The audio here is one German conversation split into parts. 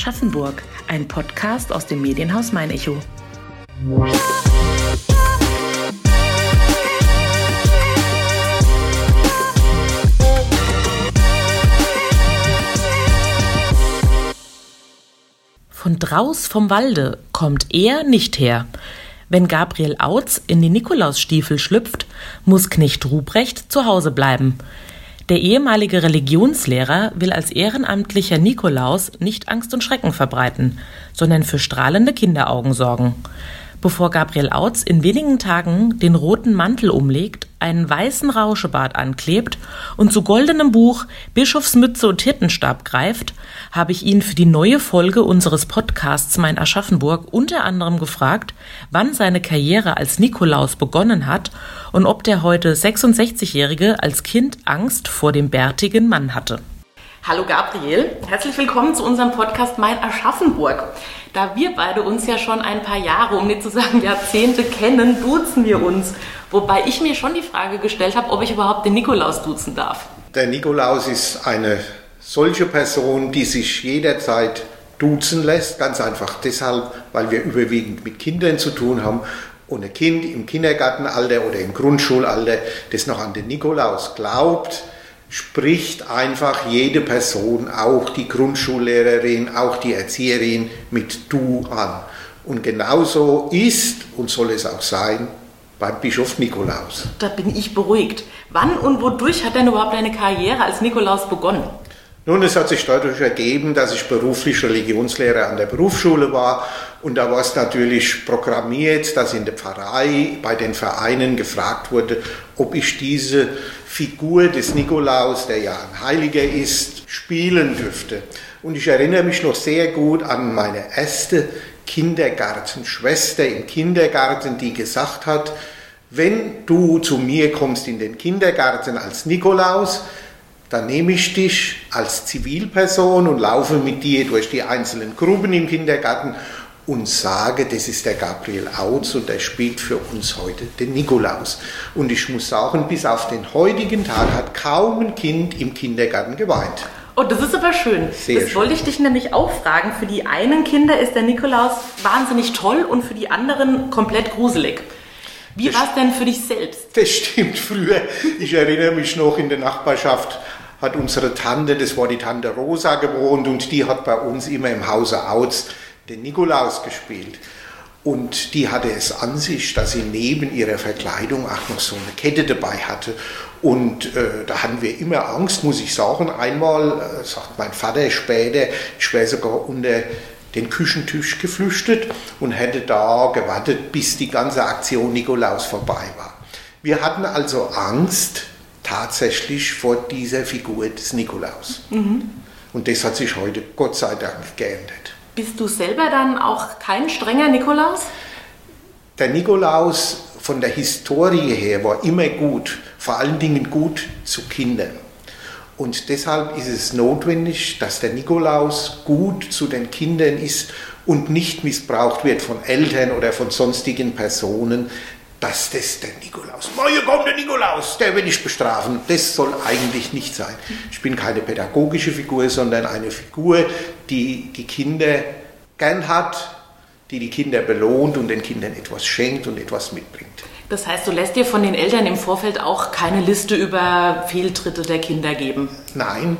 Aschaffenburg, ein Podcast aus dem Medienhaus Mein Echo. Von draus vom Walde kommt er nicht her. Wenn Gabriel Autz in die Nikolausstiefel schlüpft, muss Knecht Ruprecht zu Hause bleiben. Der ehemalige Religionslehrer will als ehrenamtlicher Nikolaus nicht Angst und Schrecken verbreiten, sondern für strahlende Kinderaugen sorgen. Bevor Gabriel Autz in wenigen Tagen den roten Mantel umlegt, einen weißen Rauschebart anklebt und zu goldenem Buch, Bischofsmütze und Hirtenstab greift, habe ich ihn für die neue Folge unseres Podcasts Mein Aschaffenburg unter anderem gefragt, wann seine Karriere als Nikolaus begonnen hat und ob der heute 66-Jährige als Kind Angst vor dem bärtigen Mann hatte. Hallo Gabriel, herzlich willkommen zu unserem Podcast Mein Aschaffenburg. Da wir beide uns ja schon ein paar Jahre, um nicht zu sagen Jahrzehnte kennen, duzen wir uns. Wobei ich mir schon die Frage gestellt habe, ob ich überhaupt den Nikolaus duzen darf. Der Nikolaus ist eine solche Person, die sich jederzeit duzen lässt, ganz einfach deshalb, weil wir überwiegend mit Kindern zu tun haben und ein Kind im Kindergartenalter oder im Grundschulalter, das noch an den Nikolaus glaubt, spricht einfach jede Person, auch die Grundschullehrerin, auch die Erzieherin mit du an. Und genauso ist und soll es auch sein beim Bischof Nikolaus. Da bin ich beruhigt. Wann und wodurch hat denn überhaupt deine Karriere als Nikolaus begonnen? Nun, es hat sich dadurch ergeben, dass ich beruflich Religionslehrer an der Berufsschule war und da war es natürlich programmiert, dass in der Pfarrei bei den Vereinen gefragt wurde, ob ich diese Figur des Nikolaus, der ja ein Heiliger ist, spielen dürfte. Und ich erinnere mich noch sehr gut an meine erste Kindergartenschwester im Kindergarten, die gesagt hat, wenn du zu mir kommst in den Kindergarten als Nikolaus, dann nehme ich dich als Zivilperson und laufe mit dir durch die einzelnen Gruppen im Kindergarten und sage, das ist der Gabriel Autz und der spielt für uns heute den Nikolaus. Und ich muss sagen, bis auf den heutigen Tag hat kaum ein Kind im Kindergarten geweint. Oh, das ist aber schön. Sehr das schön. wollte ich dich nämlich auch fragen. Für die einen Kinder ist der Nikolaus wahnsinnig toll und für die anderen komplett gruselig. Wie war es denn für dich selbst? Das stimmt. Früher, ich erinnere mich noch in der Nachbarschaft, hat unsere Tante, das war die Tante Rosa gewohnt und die hat bei uns immer im Hause Autz den Nikolaus gespielt. Und die hatte es an sich, dass sie neben ihrer Verkleidung auch noch so eine Kette dabei hatte. Und äh, da hatten wir immer Angst, muss ich sagen. Einmal, äh, sagt mein Vater später, ich wäre sogar unter den Küchentisch geflüchtet und hätte da gewartet, bis die ganze Aktion Nikolaus vorbei war. Wir hatten also Angst tatsächlich vor dieser Figur des Nikolaus. Mhm. Und das hat sich heute Gott sei Dank geändert. Bist du selber dann auch kein strenger Nikolaus? Der Nikolaus von der Historie her war immer gut, vor allen Dingen gut zu Kindern. Und deshalb ist es notwendig, dass der Nikolaus gut zu den Kindern ist und nicht missbraucht wird von Eltern oder von sonstigen Personen, dass das der Nikolaus, morgen kommt der Nikolaus, der will ich bestrafen. Das soll eigentlich nicht sein. Ich bin keine pädagogische Figur, sondern eine Figur, die die Kinder gern hat, die die Kinder belohnt und den Kindern etwas schenkt und etwas mitbringt. Das heißt, du lässt dir von den Eltern im Vorfeld auch keine Liste über Fehltritte der Kinder geben? Nein.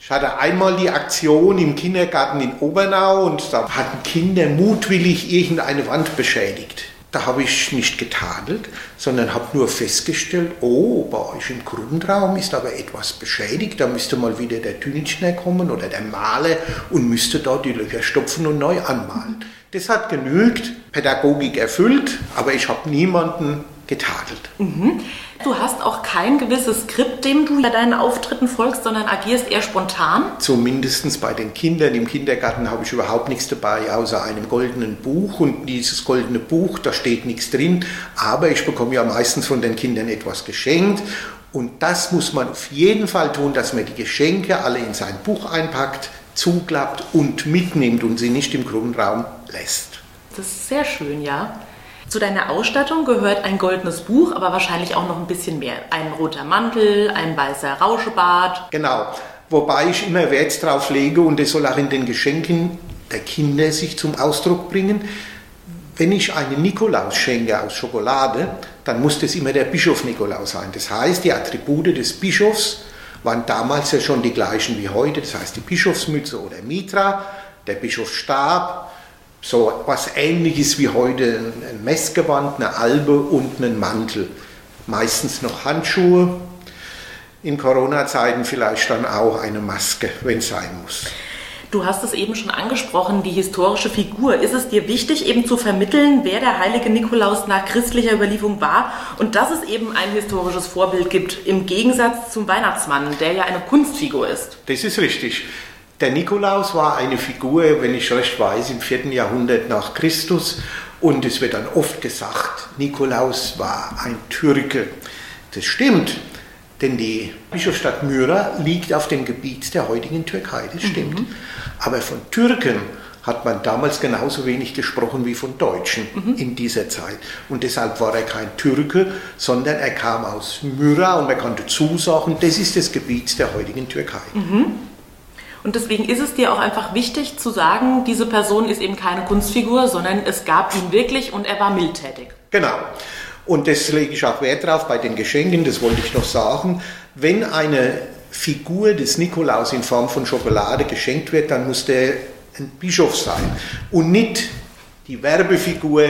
Ich hatte einmal die Aktion im Kindergarten in Obernau und da hatten Kinder mutwillig irgendeine Wand beschädigt. Da habe ich nicht getadelt, sondern habe nur festgestellt, oh, bei euch im Grundraum ist aber etwas beschädigt, da müsste mal wieder der Tünitschner kommen oder der Maler und müsste dort die Löcher stopfen und neu anmalen. Das hat genügt, Pädagogik erfüllt, aber ich habe niemanden getadelt. Mhm. Du hast auch kein gewisses Skript, dem du bei deinen Auftritten folgst, sondern agierst eher spontan? Zumindest bei den Kindern. Im Kindergarten habe ich überhaupt nichts dabei, außer einem goldenen Buch. Und dieses goldene Buch, da steht nichts drin. Aber ich bekomme ja meistens von den Kindern etwas geschenkt. Und das muss man auf jeden Fall tun, dass man die Geschenke alle in sein Buch einpackt, zuklappt und mitnimmt und sie nicht im Grundraum lässt. Das ist sehr schön, ja. Zu deiner Ausstattung gehört ein goldenes Buch, aber wahrscheinlich auch noch ein bisschen mehr. Ein roter Mantel, ein weißer Rauschebart. Genau. wobei ich immer Wert darauf lege und das soll auch in den Geschenken der Kinder sich zum Ausdruck bringen. Wenn ich einen Nikolaus schenke aus Schokolade, dann muss das immer der Bischof Nikolaus sein. Das heißt, die Attribute des Bischofs waren damals ja schon die gleichen wie heute. Das heißt, die Bischofsmütze oder Mitra, der Bischofsstab, so was ähnliches wie heute ein Messgewand, eine Albe und einen Mantel. Meistens noch Handschuhe. In Corona-Zeiten vielleicht dann auch eine Maske, wenn es sein muss. Du hast es eben schon angesprochen, die historische Figur. Ist es dir wichtig, eben zu vermitteln, wer der heilige Nikolaus nach christlicher Überlieferung war und dass es eben ein historisches Vorbild gibt, im Gegensatz zum Weihnachtsmann, der ja eine Kunstfigur ist? Das ist richtig. Der Nikolaus war eine Figur, wenn ich recht weiß, im 4. Jahrhundert nach Christus. Und es wird dann oft gesagt, Nikolaus war ein Türke. Das stimmt, denn die Bischofsstadt Myra liegt auf dem Gebiet der heutigen Türkei. Das stimmt. Mhm. Aber von Türken hat man damals genauso wenig gesprochen wie von Deutschen mhm. in dieser Zeit. Und deshalb war er kein Türke, sondern er kam aus Myra und man konnte zusagen, das ist das Gebiet der heutigen Türkei. Mhm. Und deswegen ist es dir auch einfach wichtig zu sagen, diese Person ist eben keine Kunstfigur, sondern es gab ihn wirklich und er war mildtätig. Genau. Und das lege ich auch Wert drauf bei den Geschenken, das wollte ich noch sagen. Wenn eine Figur des Nikolaus in Form von Schokolade geschenkt wird, dann muss der ein Bischof sein und nicht die Werbefigur,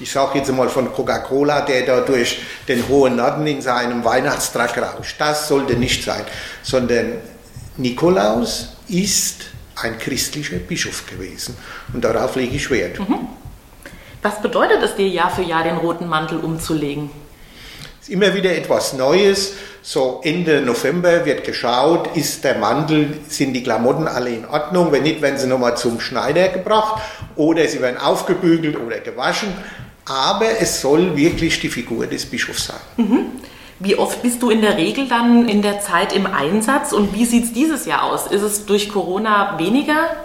ich sage jetzt mal von Coca-Cola, der da durch den hohen Norden in seinem Weihnachtstrag rauscht. Das sollte nicht sein, sondern Nikolaus ist ein christlicher Bischof gewesen und darauf lege ich Wert. Mhm. Was bedeutet es dir Jahr für Jahr, den roten Mantel umzulegen? Es ist immer wieder etwas Neues. So Ende November wird geschaut, ist der Mantel, sind die Klamotten alle in Ordnung? Wenn nicht, werden sie nochmal zum Schneider gebracht oder sie werden aufgebügelt oder gewaschen. Aber es soll wirklich die Figur des Bischofs sein. Mhm. Wie oft bist du in der Regel dann in der Zeit im Einsatz und wie sieht es dieses Jahr aus? Ist es durch Corona weniger?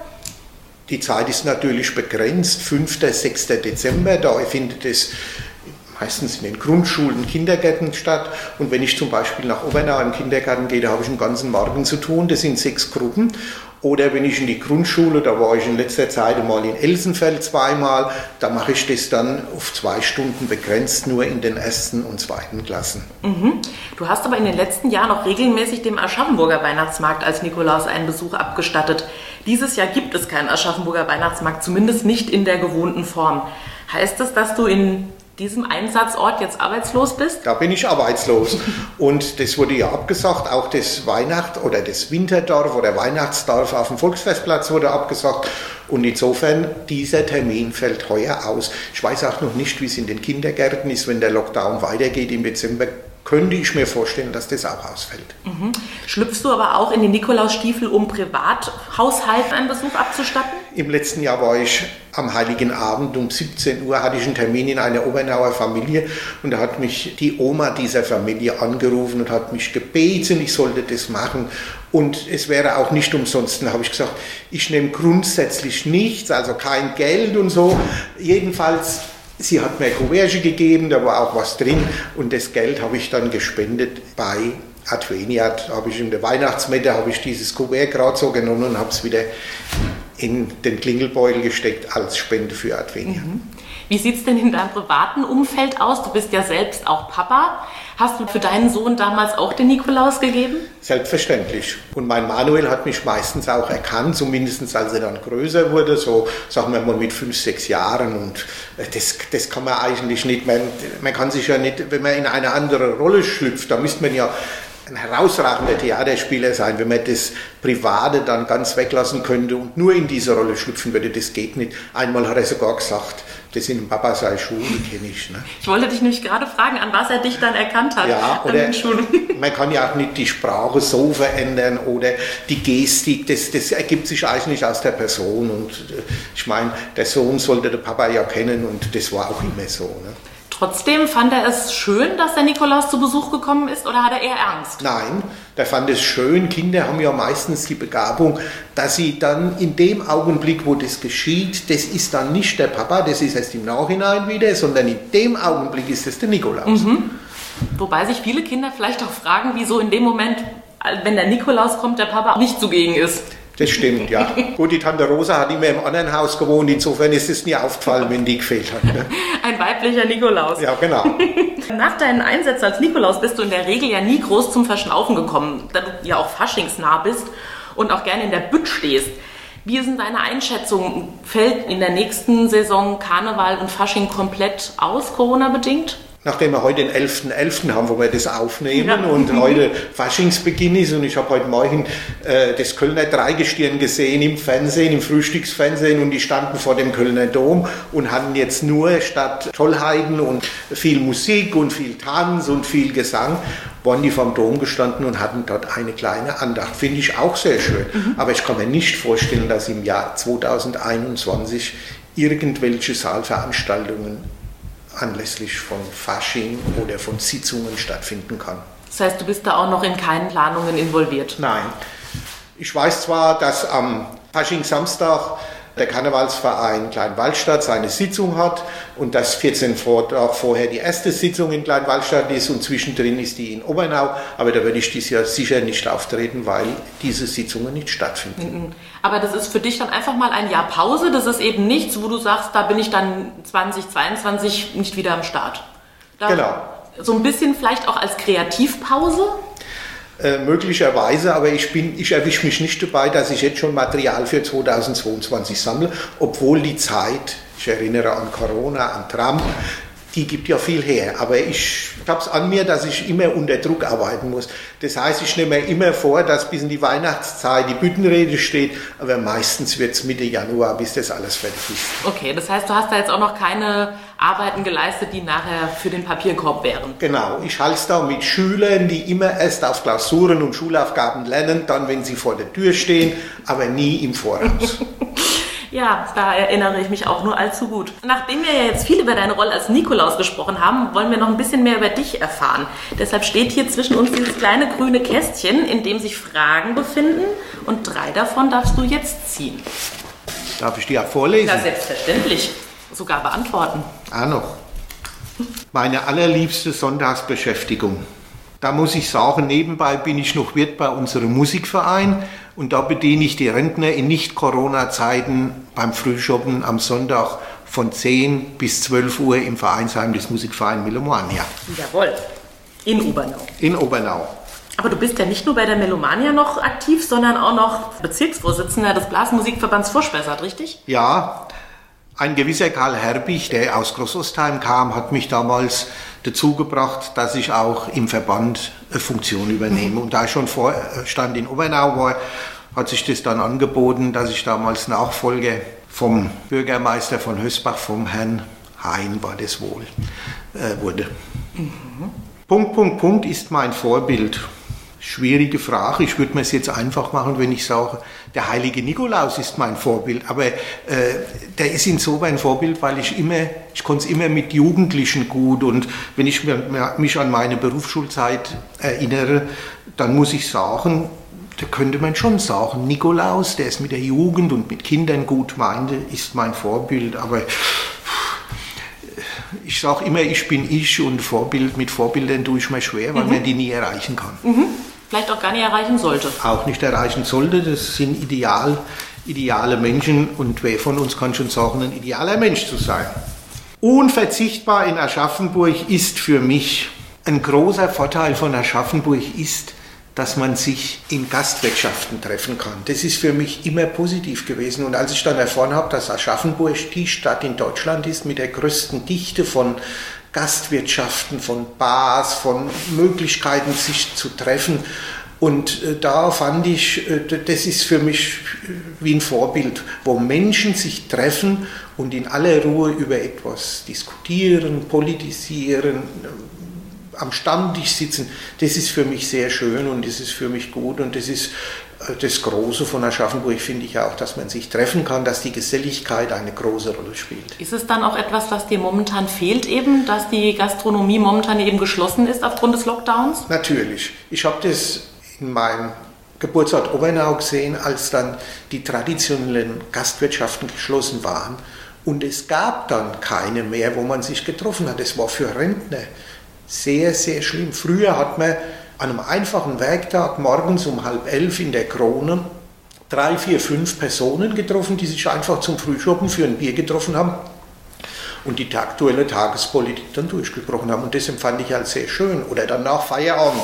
Die Zeit ist natürlich begrenzt, 5. 6. Dezember, da findet es meistens in den Grundschulen, Kindergärten statt. Und wenn ich zum Beispiel nach Obernau im Kindergarten gehe, da habe ich einen ganzen Morgen zu tun. Das sind sechs Gruppen. Oder wenn ich in die Grundschule, da war ich in letzter Zeit mal in Elsenfeld zweimal, da mache ich das dann auf zwei Stunden begrenzt, nur in den ersten und zweiten Klassen. Mhm. Du hast aber in den letzten Jahren auch regelmäßig dem Aschaffenburger Weihnachtsmarkt als Nikolaus einen Besuch abgestattet. Dieses Jahr gibt es keinen Aschaffenburger Weihnachtsmarkt, zumindest nicht in der gewohnten Form. Heißt das, dass du in diesem Einsatzort jetzt arbeitslos bist? Da bin ich arbeitslos. Und das wurde ja abgesagt, auch das Weihnacht- oder das Winterdorf oder Weihnachtsdorf auf dem Volksfestplatz wurde abgesagt. Und insofern, dieser Termin fällt heuer aus. Ich weiß auch noch nicht, wie es in den Kindergärten ist, wenn der Lockdown weitergeht im Dezember könnte ich mir vorstellen, dass das auch ausfällt. Mhm. Schlüpfst du aber auch in die Nikolausstiefel, um Privathaushalten einen Besuch abzustatten? Im letzten Jahr war ich am Heiligen Abend um 17 Uhr, hatte ich einen Termin in einer Obernauer Familie und da hat mich die Oma dieser Familie angerufen und hat mich gebeten, ich sollte das machen. Und es wäre auch nicht umsonst. Dann habe ich gesagt, ich nehme grundsätzlich nichts, also kein Geld und so. Jedenfalls Sie hat mir Kuverte gegeben, da war auch was drin und das Geld habe ich dann gespendet bei Adveniat. Habe ich in der Weihnachtsmette habe ich dieses Kuvert gerade so genommen und habe es wieder in den Klingelbeutel gesteckt als Spende für Adveniat. Mhm. Wie sieht es denn in deinem privaten Umfeld aus? Du bist ja selbst auch Papa. Hast du für deinen Sohn damals auch den Nikolaus gegeben? Selbstverständlich. Und mein Manuel hat mich meistens auch erkannt, zumindest als er dann größer wurde, so sagen wir mal mit fünf, sechs Jahren. Und äh, das, das kann man eigentlich nicht, man, man kann sich ja nicht, wenn man in eine andere Rolle schlüpft, da müsste man ja ein herausragender Theaterspieler sein, wenn man das Private dann ganz weglassen könnte und nur in diese Rolle schlüpfen würde, das geht nicht. Einmal hat er sogar gesagt, das sind Papa sei Schule, kenne ich. Ne? Ich wollte dich nämlich gerade fragen, an was er dich dann erkannt hat. Ja, oder man kann ja auch nicht die Sprache so verändern oder die Gestik, das, das ergibt sich eigentlich aus der Person. Und äh, ich meine, der Sohn sollte der Papa ja kennen und das war auch immer so. Ne? Trotzdem fand er es schön, dass der Nikolaus zu Besuch gekommen ist oder hat er eher Angst? Nein, der fand es schön. Kinder haben ja meistens die Begabung, dass sie dann in dem Augenblick, wo das geschieht, das ist dann nicht der Papa, das ist erst im Nachhinein wieder, sondern in dem Augenblick ist es der Nikolaus. Mhm. Wobei sich viele Kinder vielleicht auch fragen, wieso in dem Moment wenn der Nikolaus kommt, der Papa nicht zugegen ist. Das stimmt, ja. Gut, die Tante Rosa hat immer im anderen Haus gewohnt, insofern ist es nie aufgefallen, wenn die gefehlt hat. Ne? Ein weiblicher Nikolaus. Ja, genau. Nach deinen Einsätzen als Nikolaus bist du in der Regel ja nie groß zum Verschnaufen gekommen, da du ja auch faschingsnah bist und auch gerne in der Bütt stehst. Wie ist denn deine Einschätzung? Fällt in der nächsten Saison Karneval und Fasching komplett aus, Corona-bedingt? Nachdem wir heute den 11.11. .11. haben, wo wir das aufnehmen ja. und heute Faschingsbeginn ist und ich habe heute Morgen äh, das Kölner Dreigestirn gesehen im Fernsehen, im Frühstücksfernsehen und die standen vor dem Kölner Dom und hatten jetzt nur statt Tollheiten und viel Musik und viel Tanz und viel Gesang, waren die vom Dom gestanden und hatten dort eine kleine Andacht. Finde ich auch sehr schön. Mhm. Aber ich kann mir nicht vorstellen, dass im Jahr 2021 irgendwelche Saalveranstaltungen anlässlich von Fasching oder von Sitzungen stattfinden kann. Das heißt, du bist da auch noch in keinen Planungen involviert? Nein. Ich weiß zwar, dass am Fasching Samstag der Karnevalsverein Kleinwaldstadt seine Sitzung hat und dass 14 Tage vorher die erste Sitzung in Kleinwaldstadt ist und zwischendrin ist die in Obernau. Aber da würde ich dieses Jahr sicher nicht auftreten, weil diese Sitzungen nicht stattfinden. Mhm. Aber das ist für dich dann einfach mal ein Jahr Pause. Das ist eben nichts, wo du sagst, da bin ich dann 2022 nicht wieder am Start. Da genau. So ein bisschen vielleicht auch als Kreativpause? Äh, möglicherweise, aber ich, ich erwische mich nicht dabei, dass ich jetzt schon Material für 2022 sammle, obwohl die Zeit, ich erinnere an Corona, an Trump, die gibt ja viel her. Aber ich habe es an mir, dass ich immer unter Druck arbeiten muss. Das heißt, ich nehme mir immer vor, dass bis in die Weihnachtszeit die Büttenrede steht, aber meistens wird es Mitte Januar, bis das alles fertig ist. Okay, das heißt, du hast da jetzt auch noch keine Arbeiten geleistet, die nachher für den Papierkorb wären. Genau, ich halte es da mit Schülern, die immer erst auf Klausuren und Schulaufgaben lernen, dann wenn sie vor der Tür stehen, aber nie im Voraus. Ja, da erinnere ich mich auch nur allzu gut. Nachdem wir ja jetzt viel über deine Rolle als Nikolaus gesprochen haben, wollen wir noch ein bisschen mehr über dich erfahren. Deshalb steht hier zwischen uns dieses kleine grüne Kästchen, in dem sich Fragen befinden und drei davon darfst du jetzt ziehen. Darf ich die auch vorlesen? Ja, selbstverständlich. Sogar beantworten. Ah, noch. Meine allerliebste Sonntagsbeschäftigung. Da muss ich sagen, nebenbei bin ich noch Wirt bei unserem Musikverein und da bediene ich die Rentner in Nicht-Corona-Zeiten beim Frühschoppen am Sonntag von 10 bis 12 Uhr im Vereinsheim des Musikvereins Melomania. Jawohl. In Obernau. In Obernau. Aber du bist ja nicht nur bei der Melomania noch aktiv, sondern auch noch Bezirksvorsitzender des Blasmusikverbands Vorspessart, richtig? Ja, ein gewisser Karl Herbig, der aus Großostheim kam, hat mich damals dazu gebracht, dass ich auch im Verband eine Funktion übernehme. Und da ich schon Vorstand in Obernau war, hat sich das dann angeboten, dass ich damals Nachfolger vom Bürgermeister von Hösbach, vom Herrn Hein war das wohl, äh, wurde. Mhm. Punkt, Punkt, Punkt ist mein Vorbild. Schwierige Frage. Ich würde mir es jetzt einfach machen, wenn ich sage, der heilige Nikolaus ist mein Vorbild. Aber äh, der ist insofern ein Vorbild, weil ich immer, ich konnte es immer mit Jugendlichen gut. Und wenn ich mich an meine Berufsschulzeit erinnere, dann muss ich sagen, da könnte man schon sagen, Nikolaus, der es mit der Jugend und mit Kindern gut meinte, ist mein Vorbild. Aber ich sage immer, ich bin ich und Vorbild, mit Vorbildern tue ich mir schwer, weil mhm. man die nie erreichen kann. Mhm vielleicht auch gar nicht erreichen sollte. Auch nicht erreichen sollte. Das sind ideal, ideale Menschen und wer von uns kann schon sagen, ein idealer Mensch zu sein. Unverzichtbar in Aschaffenburg ist für mich ein großer Vorteil von Aschaffenburg ist, dass man sich in Gastwirtschaften treffen kann. Das ist für mich immer positiv gewesen. Und als ich dann erfahren habe, dass Aschaffenburg die Stadt in Deutschland ist mit der größten Dichte von Gastwirtschaften, von Bars, von Möglichkeiten, sich zu treffen. Und äh, da fand ich, äh, das ist für mich wie ein Vorbild, wo Menschen sich treffen und in aller Ruhe über etwas diskutieren, politisieren, äh, am Stammtisch sitzen. Das ist für mich sehr schön und das ist für mich gut und das ist das Große von Aschaffenburg finde ich auch, dass man sich treffen kann, dass die Geselligkeit eine große Rolle spielt. Ist es dann auch etwas, was dir momentan fehlt, eben, dass die Gastronomie momentan eben geschlossen ist aufgrund des Lockdowns? Natürlich. Ich habe das in meinem Geburtsort Obernau gesehen, als dann die traditionellen Gastwirtschaften geschlossen waren. Und es gab dann keine mehr, wo man sich getroffen hat. Es war für Rentner sehr, sehr schlimm. Früher hat man an einem einfachen Werktag morgens um halb elf in der Krone drei, vier, fünf Personen getroffen, die sich einfach zum Frühschoppen für ein Bier getroffen haben und die aktuelle Tagespolitik dann durchgebrochen haben. Und das empfand ich als sehr schön. Oder dann nach Feierabend.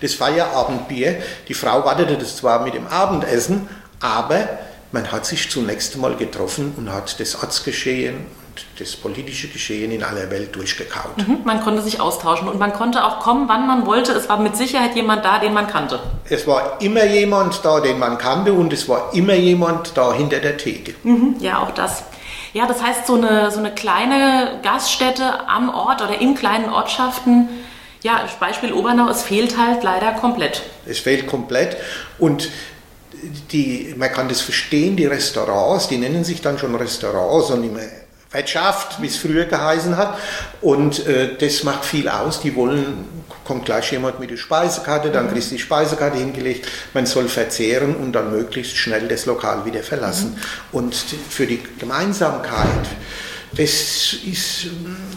Das Feierabendbier, die Frau wartete das zwar mit dem Abendessen, aber man hat sich zunächst einmal getroffen und hat das Ortsgeschehen und das politische Geschehen in aller Welt durchgekaut. Mhm, man konnte sich austauschen und man konnte auch kommen, wann man wollte. Es war mit Sicherheit jemand da, den man kannte. Es war immer jemand da, den man kannte und es war immer jemand da hinter der Theke. Mhm, ja, auch das. Ja, das heißt, so eine, so eine kleine Gaststätte am Ort oder in kleinen Ortschaften, ja, Beispiel Obernau, es fehlt halt leider komplett. Es fehlt komplett und die, man kann das verstehen, die Restaurants, die nennen sich dann schon Restaurants und mehr Wirtschaft, wie es früher geheißen hat. Und äh, das macht viel aus. Die wollen, kommt gleich jemand mit der Speisekarte, dann mhm. kriegst du die Speisekarte hingelegt. Man soll verzehren und dann möglichst schnell das Lokal wieder verlassen. Mhm. Und für die Gemeinsamkeit, das ist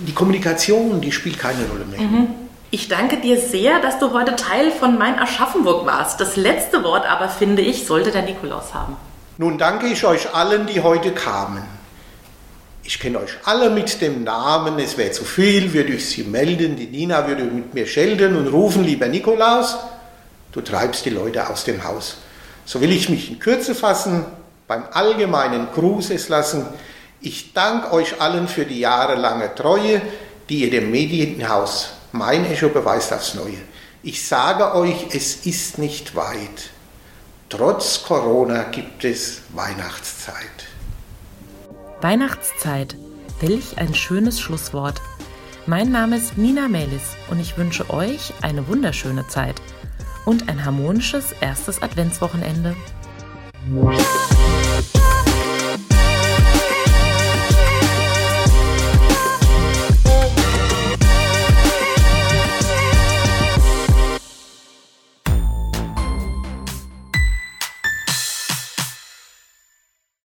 die Kommunikation, die spielt keine Rolle mehr. Mhm. Ich danke dir sehr, dass du heute Teil von Mein Aschaffenburg warst. Das letzte Wort aber, finde ich, sollte der Nikolaus haben. Nun danke ich euch allen, die heute kamen. Ich kenne euch alle mit dem Namen, es wäre zu viel, würde ich sie melden, die Nina würde mit mir schelten und rufen, lieber Nikolaus, du treibst die Leute aus dem Haus. So will ich mich in Kürze fassen, beim allgemeinen Gruß es lassen. Ich danke euch allen für die jahrelange Treue, die ihr dem Medienhaus mein Echo beweist aufs Neue. Ich sage euch, es ist nicht weit. Trotz Corona gibt es Weihnachtszeit. Weihnachtszeit. Welch ein schönes Schlusswort. Mein Name ist Nina Melis und ich wünsche euch eine wunderschöne Zeit und ein harmonisches erstes Adventswochenende.